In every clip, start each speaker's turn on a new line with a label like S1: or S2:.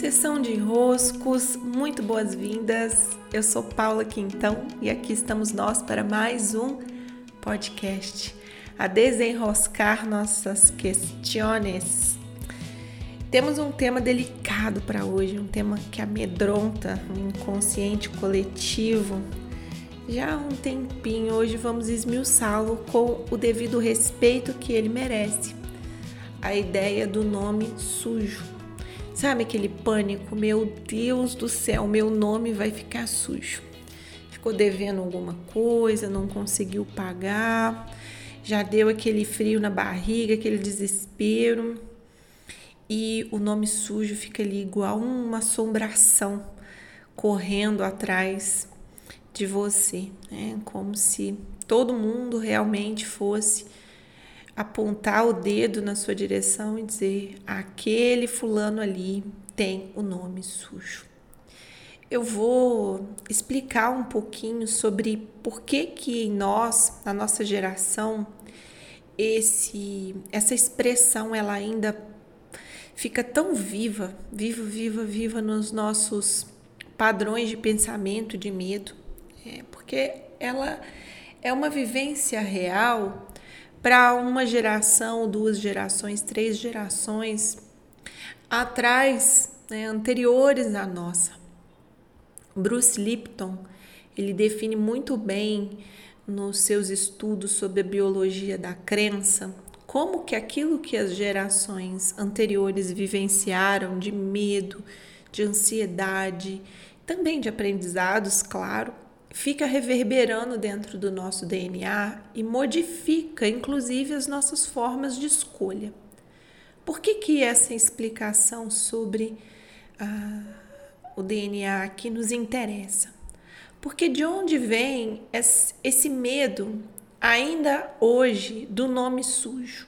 S1: Sessão de roscos, muito boas-vindas. Eu sou Paula Quintão e aqui estamos nós para mais um podcast a desenroscar nossas questões. Temos um tema delicado para hoje, um tema que amedronta o inconsciente coletivo. Já há um tempinho, hoje vamos esmiuçá-lo com o devido respeito que ele merece. A ideia do nome sujo. Sabe aquele pânico? Meu Deus do céu, meu nome vai ficar sujo. Ficou devendo alguma coisa, não conseguiu pagar, já deu aquele frio na barriga, aquele desespero e o nome sujo fica ali igual uma assombração correndo atrás de você, né? Como se todo mundo realmente fosse apontar o dedo na sua direção e dizer: aquele fulano ali tem o nome sujo. Eu vou explicar um pouquinho sobre por que que em nós, na nossa geração, esse essa expressão ela ainda fica tão viva, viva, viva, viva nos nossos padrões de pensamento, de medo, é, porque ela é uma vivência real para uma geração, duas gerações, três gerações atrás, né, anteriores à nossa. Bruce Lipton ele define muito bem nos seus estudos sobre a biologia da crença como que aquilo que as gerações anteriores vivenciaram de medo, de ansiedade, também de aprendizados, claro, fica reverberando dentro do nosso DNA e modifica inclusive as nossas formas de escolha. Por que, que essa explicação sobre ah, o DNA aqui nos interessa? Porque de onde vem esse medo ainda hoje do nome sujo.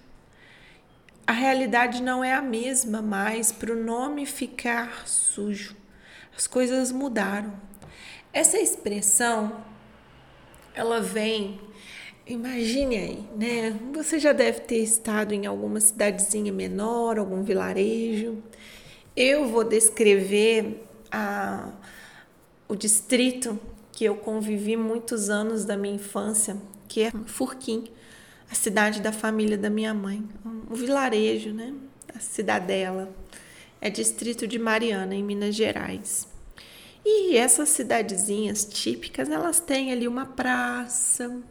S1: A realidade não é a mesma mais para o nome ficar sujo. As coisas mudaram. Essa expressão, ela vem, imagine aí, né? Você já deve ter estado em alguma cidadezinha menor, algum vilarejo. Eu vou descrever a, o distrito que eu convivi muitos anos da minha infância, que é Furquim, a cidade da família da minha mãe, um vilarejo, né? A cidadela. É distrito de Mariana, em Minas Gerais. E essas cidadezinhas típicas, elas têm ali uma praça,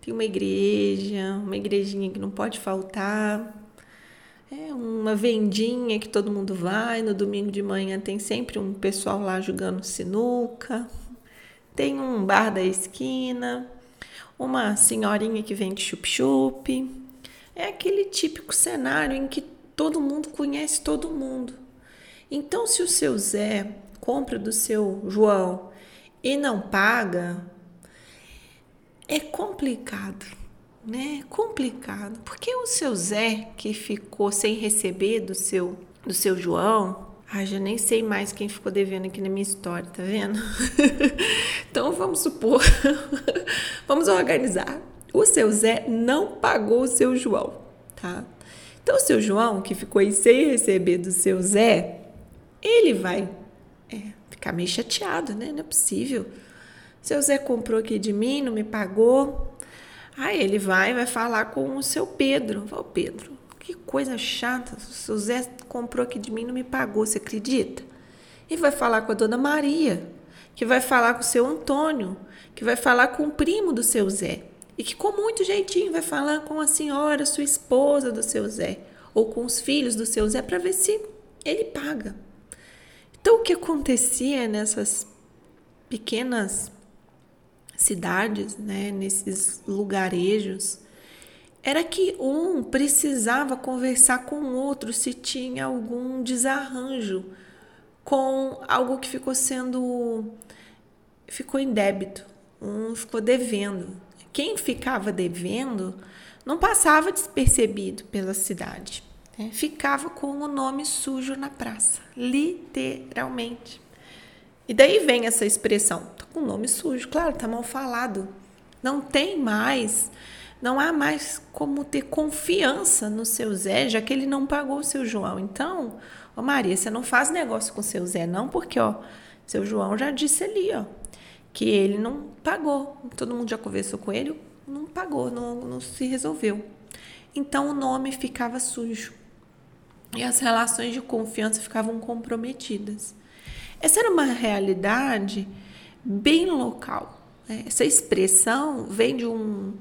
S1: tem uma igreja, uma igrejinha que não pode faltar. É uma vendinha que todo mundo vai, no domingo de manhã tem sempre um pessoal lá jogando sinuca. Tem um bar da esquina, uma senhorinha que vende chup-chup. É aquele típico cenário em que todo mundo conhece todo mundo. Então, se o seu Zé compra do seu João e não paga, é complicado, né? É complicado, porque o seu Zé que ficou sem receber do seu do seu João, Ai, já nem sei mais quem ficou devendo aqui na minha história, tá vendo? então vamos supor, vamos organizar. O seu Zé não pagou o seu João, tá? Então o seu João, que ficou aí sem receber do seu Zé, ele vai é, ficar meio chateado, né? Não é possível. Seu Zé comprou aqui de mim, não me pagou. Aí ele vai vai falar com o seu Pedro. Ô Pedro, que coisa chata. Seu Zé comprou aqui de mim não me pagou, você acredita? E vai falar com a dona Maria, que vai falar com o seu Antônio, que vai falar com o primo do seu Zé. E que com muito jeitinho vai falar com a senhora, sua esposa do seu Zé, ou com os filhos do seu Zé, para ver se ele paga. Então, o que acontecia nessas pequenas cidades, né, nesses lugarejos, era que um precisava conversar com o outro se tinha algum desarranjo com algo que ficou sendo ficou em débito, um ficou devendo. Quem ficava devendo não passava despercebido pela cidade, né? ficava com o nome sujo na praça, literalmente. E daí vem essa expressão, tá com o nome sujo, claro, tá mal falado. Não tem mais não há mais como ter confiança no seu Zé, já que ele não pagou o seu João. Então, Ô Maria, você não faz negócio com seu Zé, não, porque, ó, seu João já disse ali, ó, que ele não pagou. Todo mundo já conversou com ele, não pagou, não, não se resolveu. Então o nome ficava sujo e as relações de confiança ficavam comprometidas. Essa era uma realidade bem local. Né? Essa expressão vem de um,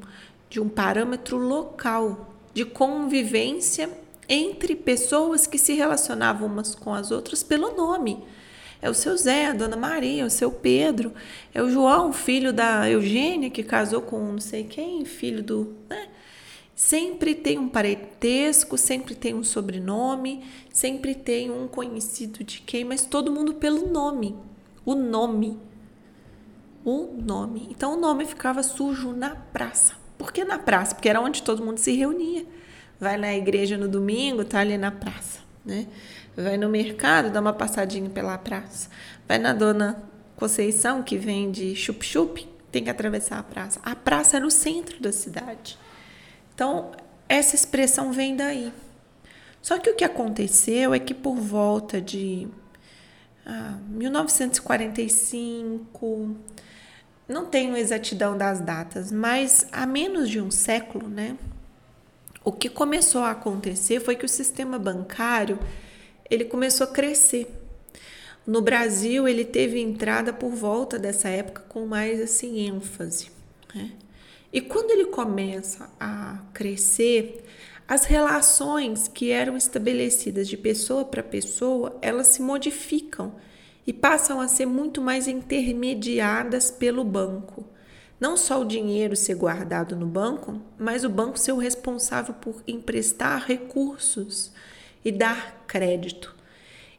S1: de um parâmetro local de convivência entre pessoas que se relacionavam umas com as outras pelo nome. É o seu Zé, a dona Maria, o seu Pedro, é o João, filho da Eugênia, que casou com não sei quem, filho do. Né? Sempre tem um parentesco, sempre tem um sobrenome, sempre tem um conhecido de quem, mas todo mundo pelo nome. O nome. O nome. Então o nome ficava sujo na praça. Por que na praça? Porque era onde todo mundo se reunia. Vai na igreja no domingo, tá ali na praça, né? Vai no mercado, dá uma passadinha pela praça. Vai na dona Conceição, que vende chup-chup, tem que atravessar a praça. A praça era o centro da cidade. Então, essa expressão vem daí. Só que o que aconteceu é que por volta de ah, 1945, não tenho exatidão das datas, mas há menos de um século, né? O que começou a acontecer foi que o sistema bancário ele começou a crescer. No Brasil, ele teve entrada por volta dessa época com mais assim ênfase. Né? E quando ele começa a crescer, as relações que eram estabelecidas de pessoa para pessoa, elas se modificam e passam a ser muito mais intermediadas pelo banco. Não só o dinheiro ser guardado no banco, mas o banco ser o responsável por emprestar recursos e dar crédito.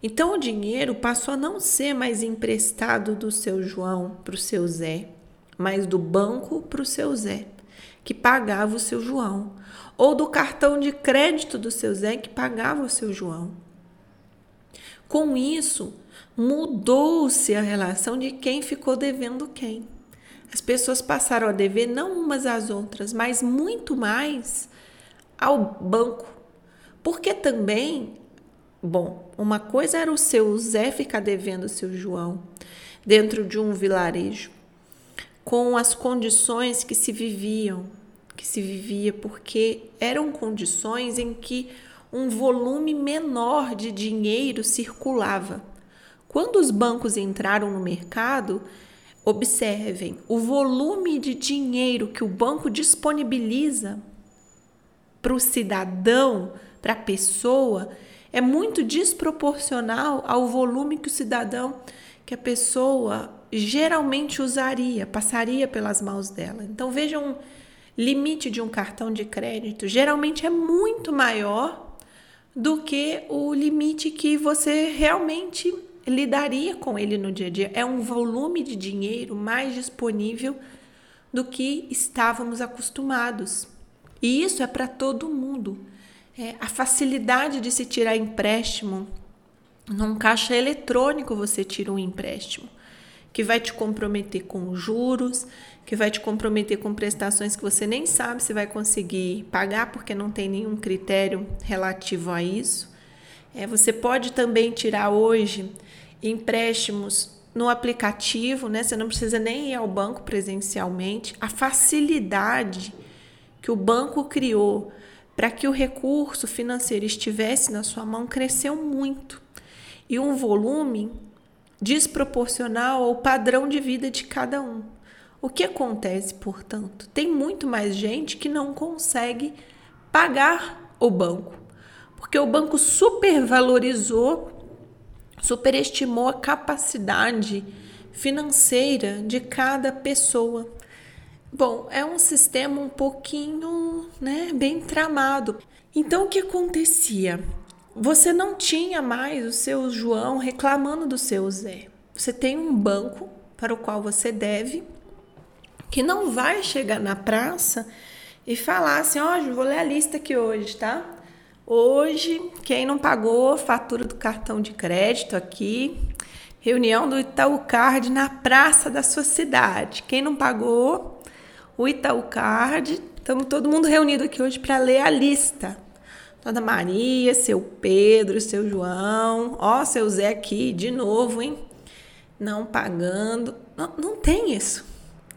S1: Então o dinheiro passou a não ser mais emprestado do seu João para o seu Zé, mas do banco para o seu Zé, que pagava o seu João, ou do cartão de crédito do seu Zé, que pagava o seu João. Com isso, mudou-se a relação de quem ficou devendo quem. As pessoas passaram a dever não umas às outras, mas muito mais ao banco. Porque também, bom, uma coisa era o seu Zé ficar devendo o seu João dentro de um vilarejo com as condições que se viviam, que se vivia, porque eram condições em que um volume menor de dinheiro circulava. Quando os bancos entraram no mercado, observem, o volume de dinheiro que o banco disponibiliza para o cidadão, para a pessoa, é muito desproporcional ao volume que o cidadão, que a pessoa geralmente usaria, passaria pelas mãos dela. Então vejam, um limite de um cartão de crédito geralmente é muito maior do que o limite que você realmente lidaria com ele no dia a dia. É um volume de dinheiro mais disponível do que estávamos acostumados. E isso é para todo mundo. É, a facilidade de se tirar empréstimo num caixa eletrônico, você tira um empréstimo que vai te comprometer com juros, que vai te comprometer com prestações que você nem sabe se vai conseguir pagar, porque não tem nenhum critério relativo a isso. É, você pode também tirar hoje empréstimos no aplicativo, né? Você não precisa nem ir ao banco presencialmente. A facilidade que o banco criou para que o recurso financeiro estivesse na sua mão cresceu muito. E um volume desproporcional ao padrão de vida de cada um. O que acontece, portanto? Tem muito mais gente que não consegue pagar o banco, porque o banco supervalorizou, superestimou a capacidade financeira de cada pessoa. Bom, é um sistema um pouquinho, né, bem tramado. Então o que acontecia? Você não tinha mais o seu João reclamando do seu Zé. Você tem um banco para o qual você deve, que não vai chegar na praça e falar assim: ó, oh, vou ler a lista aqui hoje, tá? Hoje, quem não pagou fatura do cartão de crédito aqui, reunião do Itaú Card na praça da sua cidade. Quem não pagou o Itaú Card, estamos todo mundo reunido aqui hoje para ler a lista Dona Maria, seu Pedro, seu João, ó, seu Zé aqui de novo, hein? Não pagando. Não, não tem isso.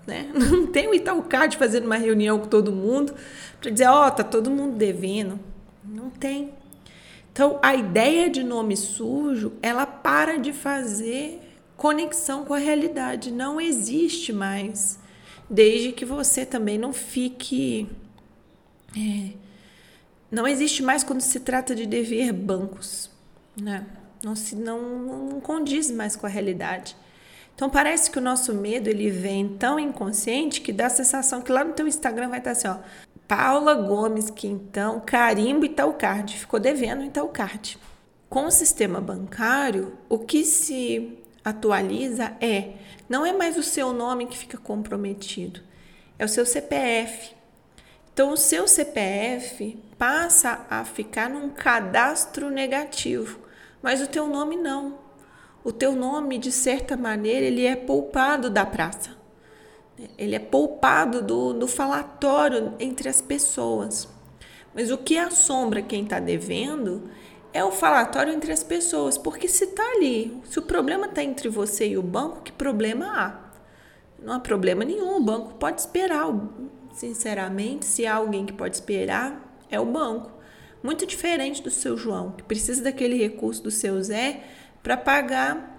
S1: Né? Não tem o Itaúcard fazendo uma reunião com todo mundo para dizer, ó, oh, tá todo mundo devendo. Não tem. Então, a ideia de nome sujo, ela para de fazer conexão com a realidade. Não existe mais. Desde que você também não fique. É, não existe mais quando se trata de dever bancos. Né? Não, se, não, não condiz mais com a realidade. Então parece que o nosso medo ele vem tão inconsciente que dá a sensação que lá no teu Instagram vai estar assim, ó, Paula Gomes Quintão, carimbo Itaúcard, ficou devendo Itaúcard. Com o sistema bancário, o que se atualiza é, não é mais o seu nome que fica comprometido, é o seu CPF. Então o seu CPF passa a ficar num cadastro negativo, mas o teu nome não. O teu nome, de certa maneira, ele é poupado da praça. Ele é poupado do, do falatório entre as pessoas. Mas o que assombra quem está devendo é o falatório entre as pessoas, porque se está ali, se o problema está entre você e o banco, que problema há? Não há problema nenhum, o banco pode esperar. Sinceramente, se há alguém que pode esperar, é o banco. Muito diferente do seu João, que precisa daquele recurso do seu Zé para pagar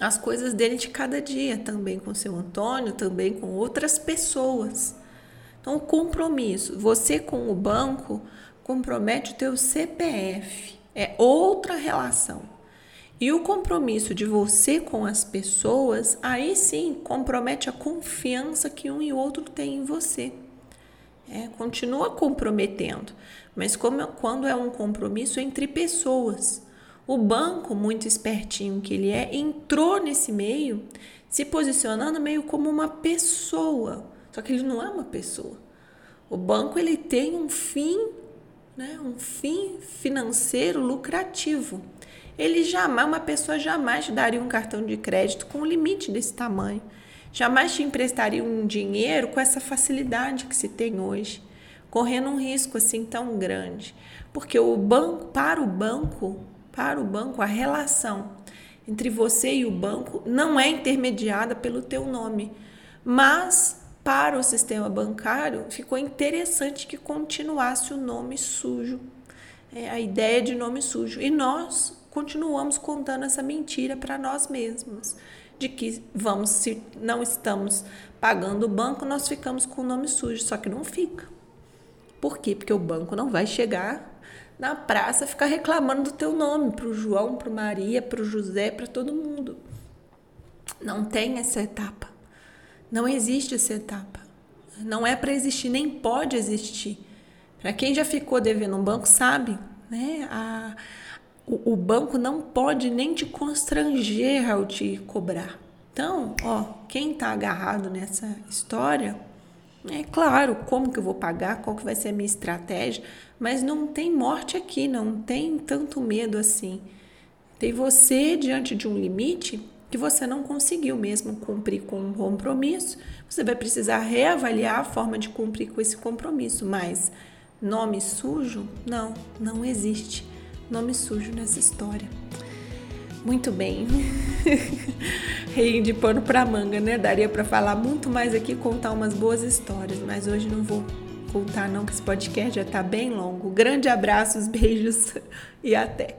S1: as coisas dele de cada dia, também com seu Antônio, também com outras pessoas. Então, o compromisso, você com o banco compromete o teu CPF, é outra relação. E o compromisso de você com as pessoas, aí sim compromete a confiança que um e outro tem em você. É, continua comprometendo, mas como, quando é um compromisso entre pessoas. O banco, muito espertinho que ele é, entrou nesse meio, se posicionando meio como uma pessoa. Só que ele não é uma pessoa. O banco ele tem um fim, né, um fim financeiro lucrativo. Ele jamais, uma pessoa jamais te daria um cartão de crédito com um limite desse tamanho. Jamais te emprestaria um dinheiro com essa facilidade que se tem hoje, correndo um risco assim tão grande. Porque o banco, para o banco, para o banco, a relação entre você e o banco não é intermediada pelo teu nome, mas para o sistema bancário ficou interessante que continuasse o nome sujo, é, a ideia de nome sujo. E nós continuamos contando essa mentira para nós mesmos, de que vamos, se não estamos pagando o banco, nós ficamos com o nome sujo, só que não fica. Por quê? Porque o banco não vai chegar na praça ficar reclamando do teu nome para o João, para Maria, para o José, para todo mundo. Não tem essa etapa. Não existe essa etapa. Não é para existir, nem pode existir. Para quem já ficou devendo um banco sabe, né? A, o, o banco não pode nem te constranger ao te cobrar. Então, ó, quem está agarrado nessa história, é claro, como que eu vou pagar, qual que vai ser a minha estratégia, mas não tem morte aqui, não tem tanto medo assim. Tem você diante de um limite que você não conseguiu mesmo cumprir com um compromisso, você vai precisar reavaliar a forma de cumprir com esse compromisso, mas nome sujo? Não, não existe nome sujo nessa história. Muito bem. Rei de pano para manga, né? Daria para falar muito mais aqui, contar umas boas histórias, mas hoje não vou contar não, que esse podcast já tá bem longo. Grande abraços, beijos e até.